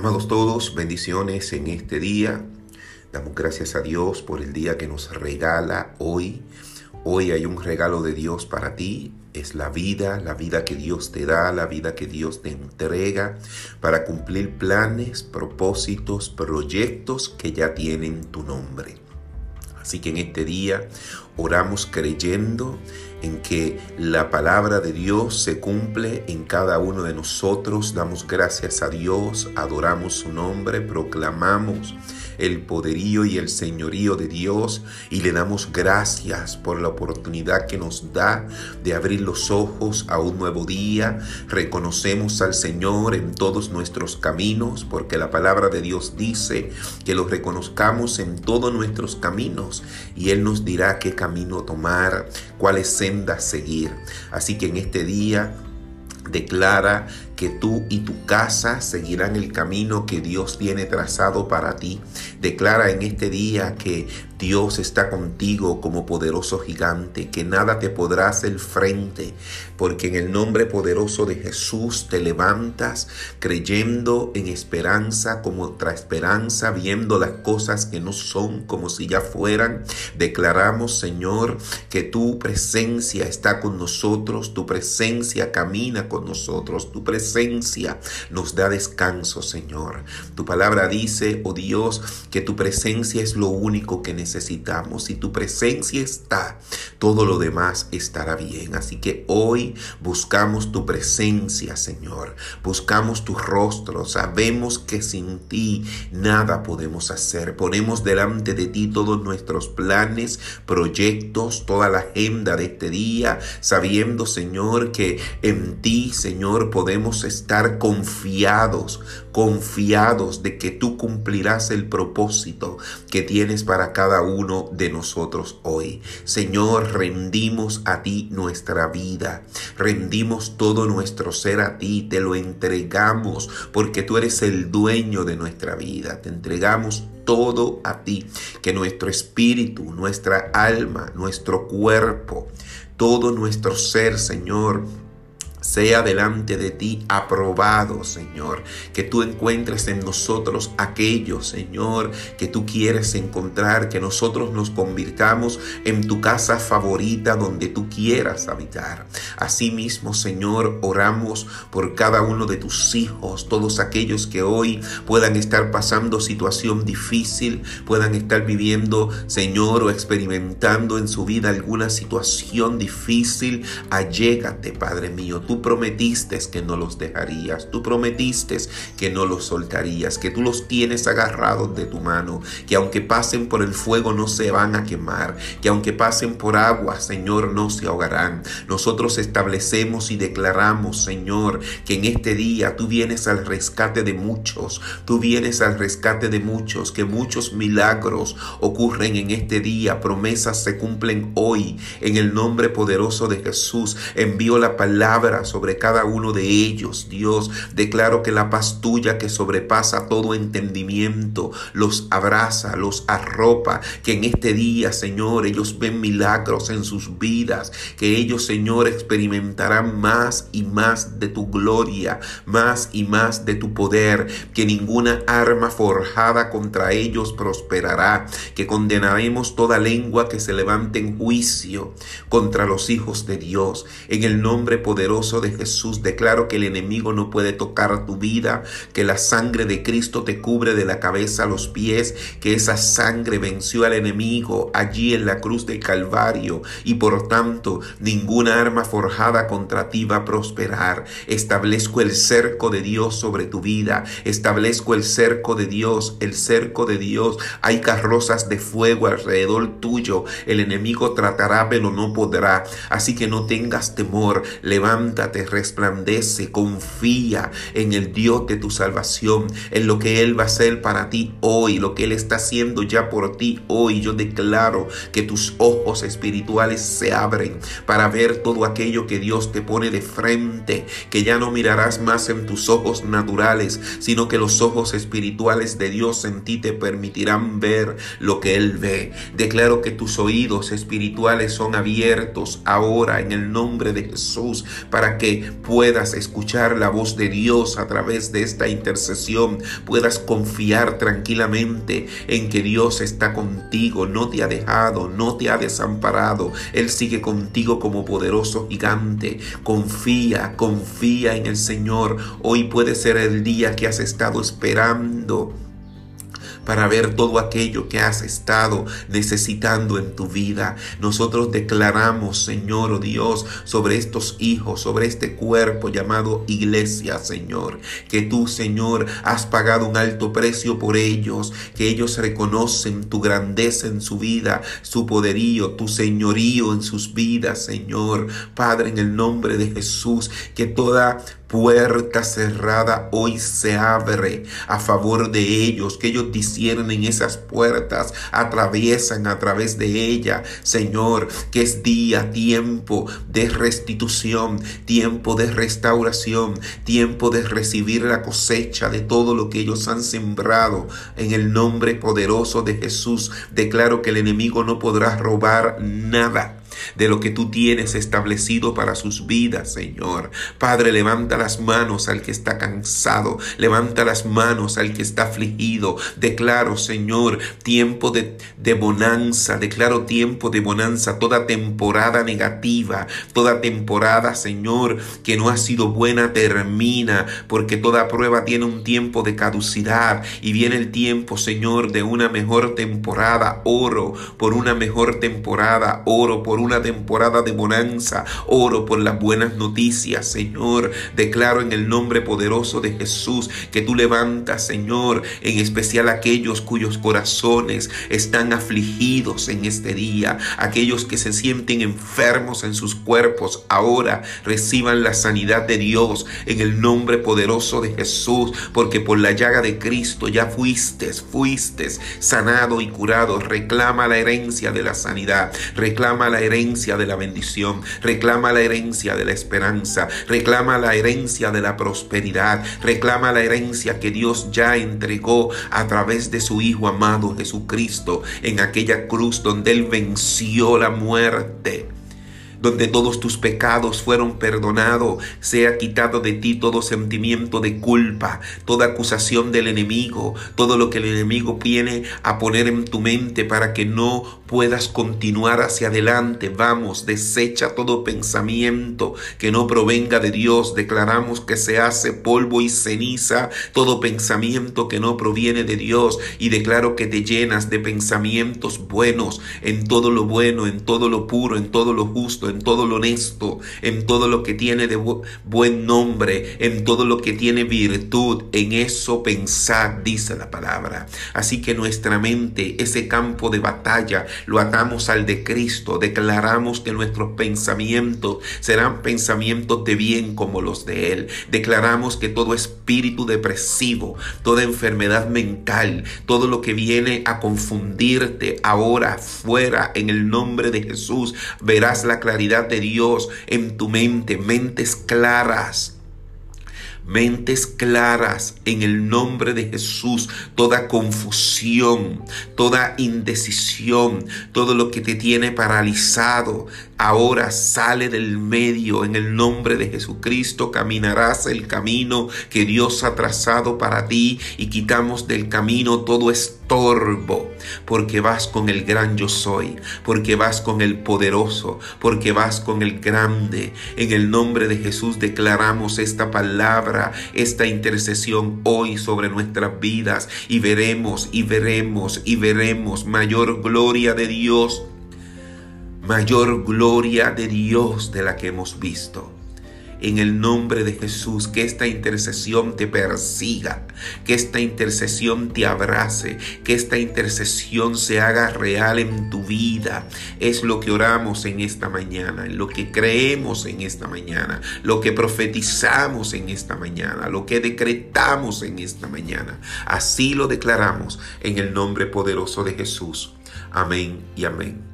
Amados todos, bendiciones en este día. Damos gracias a Dios por el día que nos regala hoy. Hoy hay un regalo de Dios para ti. Es la vida, la vida que Dios te da, la vida que Dios te entrega para cumplir planes, propósitos, proyectos que ya tienen tu nombre. Así que en este día oramos creyendo en que la palabra de Dios se cumple en cada uno de nosotros. Damos gracias a Dios, adoramos su nombre, proclamamos el poderío y el señorío de Dios y le damos gracias por la oportunidad que nos da de abrir los ojos a un nuevo día. Reconocemos al Señor en todos nuestros caminos porque la palabra de Dios dice que lo reconozcamos en todos nuestros caminos y Él nos dirá qué camino tomar, cuáles sendas seguir. Así que en este día declara que tú y tu casa seguirán el camino que Dios tiene trazado para ti. Declara en este día que Dios está contigo como poderoso gigante, que nada te podrá hacer frente, porque en el nombre poderoso de Jesús te levantas creyendo en esperanza como otra esperanza, viendo las cosas que no son como si ya fueran. Declaramos, Señor, que tu presencia está con nosotros, tu presencia camina con nosotros, tu presencia nos da descanso, Señor. Tu palabra dice, oh Dios, que tu presencia es lo único que necesitamos. Si tu presencia está, todo lo demás estará bien. Así que hoy buscamos tu presencia, Señor. Buscamos tu rostro. Sabemos que sin ti nada podemos hacer. Ponemos delante de ti todos nuestros planes, proyectos, toda la agenda de este día, sabiendo, Señor, que en ti, Señor, podemos estar confiados, confiados de que tú cumplirás el propósito que tienes para cada uno de nosotros hoy. Señor, rendimos a ti nuestra vida, rendimos todo nuestro ser a ti, te lo entregamos porque tú eres el dueño de nuestra vida, te entregamos todo a ti, que nuestro espíritu, nuestra alma, nuestro cuerpo, todo nuestro ser, Señor, sea delante de ti aprobado, Señor. Que tú encuentres en nosotros aquello, Señor, que tú quieres encontrar, que nosotros nos convirtamos en tu casa favorita donde tú quieras habitar. Asimismo, Señor, oramos por cada uno de tus hijos, todos aquellos que hoy puedan estar pasando situación difícil, puedan estar viviendo, Señor, o experimentando en su vida alguna situación difícil. Allégate, Padre mío Tú prometiste que no los dejarías, tú prometiste que no los soltarías, que tú los tienes agarrados de tu mano, que aunque pasen por el fuego no se van a quemar, que aunque pasen por agua, Señor, no se ahogarán. Nosotros establecemos y declaramos, Señor, que en este día tú vienes al rescate de muchos, tú vienes al rescate de muchos, que muchos milagros ocurren en este día, promesas se cumplen hoy. En el nombre poderoso de Jesús envío la palabra sobre cada uno de ellos. Dios, declaro que la paz tuya que sobrepasa todo entendimiento los abraza, los arropa, que en este día, Señor, ellos ven milagros en sus vidas, que ellos, Señor, experimentarán más y más de tu gloria, más y más de tu poder, que ninguna arma forjada contra ellos prosperará, que condenaremos toda lengua que se levante en juicio contra los hijos de Dios, en el nombre poderoso de Jesús declaro que el enemigo no puede tocar tu vida, que la sangre de Cristo te cubre de la cabeza a los pies, que esa sangre venció al enemigo allí en la cruz de Calvario y por tanto ninguna arma forjada contra ti va a prosperar. Establezco el cerco de Dios sobre tu vida, establezco el cerco de Dios, el cerco de Dios. Hay carrozas de fuego alrededor tuyo, el enemigo tratará pero no podrá, así que no tengas temor, levanta te resplandece, confía en el Dios de tu salvación, en lo que Él va a hacer para ti hoy, lo que Él está haciendo ya por ti hoy. Yo declaro que tus ojos espirituales se abren para ver todo aquello que Dios te pone de frente, que ya no mirarás más en tus ojos naturales, sino que los ojos espirituales de Dios en ti te permitirán ver lo que Él ve. Declaro que tus oídos espirituales son abiertos ahora en el nombre de Jesús para que puedas escuchar la voz de Dios a través de esta intercesión, puedas confiar tranquilamente en que Dios está contigo, no te ha dejado, no te ha desamparado, Él sigue contigo como poderoso gigante. Confía, confía en el Señor. Hoy puede ser el día que has estado esperando para ver todo aquello que has estado necesitando en tu vida. Nosotros declaramos, Señor, oh Dios, sobre estos hijos, sobre este cuerpo llamado iglesia, Señor, que tú, Señor, has pagado un alto precio por ellos, que ellos reconocen tu grandeza en su vida, su poderío, tu señorío en sus vidas, Señor. Padre, en el nombre de Jesús, que toda puerta cerrada hoy se abre a favor de ellos, que ellos disciernen esas puertas, atraviesan a través de ella, Señor, que es día, tiempo de restitución, tiempo de restauración, tiempo de recibir la cosecha de todo lo que ellos han sembrado. En el nombre poderoso de Jesús, declaro que el enemigo no podrá robar nada de lo que tú tienes establecido para sus vidas, Señor. Padre, levanta las manos al que está cansado, levanta las manos al que está afligido. Declaro, Señor, tiempo de, de bonanza, declaro tiempo de bonanza, toda temporada negativa, toda temporada, Señor, que no ha sido buena, termina, porque toda prueba tiene un tiempo de caducidad y viene el tiempo, Señor, de una mejor temporada. Oro por una mejor temporada, oro por una temporada de bonanza. Oro por las buenas noticias, Señor. Declaro en el nombre poderoso de Jesús que tú levantas, Señor, en especial aquellos cuyos corazones están afligidos en este día, aquellos que se sienten enfermos en sus cuerpos, ahora reciban la sanidad de Dios en el nombre poderoso de Jesús, porque por la llaga de Cristo ya fuiste, fuiste sanado y curado. Reclama la herencia de la sanidad, reclama la herencia de la bendición, reclama la herencia de la esperanza, reclama la herencia de la prosperidad, reclama la herencia que Dios ya entregó a través de su Hijo amado Jesucristo en aquella cruz donde Él venció la muerte donde todos tus pecados fueron perdonados, sea quitado de ti todo sentimiento de culpa, toda acusación del enemigo, todo lo que el enemigo viene a poner en tu mente para que no puedas continuar hacia adelante. Vamos, desecha todo pensamiento que no provenga de Dios. Declaramos que se hace polvo y ceniza todo pensamiento que no proviene de Dios y declaro que te llenas de pensamientos buenos en todo lo bueno, en todo lo puro, en todo lo justo, en todo lo honesto, en todo lo que tiene de buen nombre, en todo lo que tiene virtud. En eso pensad, dice la palabra. Así que nuestra mente, ese campo de batalla, lo atamos al de Cristo. Declaramos que nuestros pensamientos serán pensamientos de bien como los de Él. Declaramos que todo espíritu depresivo, toda enfermedad mental, todo lo que viene a confundirte ahora fuera en el nombre de Jesús, verás la claridad de Dios en tu mente, mentes claras. Mentes claras en el nombre de Jesús, toda confusión, toda indecisión, todo lo que te tiene paralizado, ahora sale del medio en el nombre de Jesucristo, caminarás el camino que Dios ha trazado para ti y quitamos del camino todo estorbo, porque vas con el gran yo soy, porque vas con el poderoso, porque vas con el grande. En el nombre de Jesús declaramos esta palabra, esta intercesión hoy sobre nuestras vidas y veremos y veremos y veremos mayor gloria de Dios mayor gloria de Dios de la que hemos visto. En el nombre de Jesús, que esta intercesión te persiga, que esta intercesión te abrace, que esta intercesión se haga real en tu vida. Es lo que oramos en esta mañana, lo que creemos en esta mañana, lo que profetizamos en esta mañana, lo que decretamos en esta mañana. Así lo declaramos en el nombre poderoso de Jesús. Amén y amén.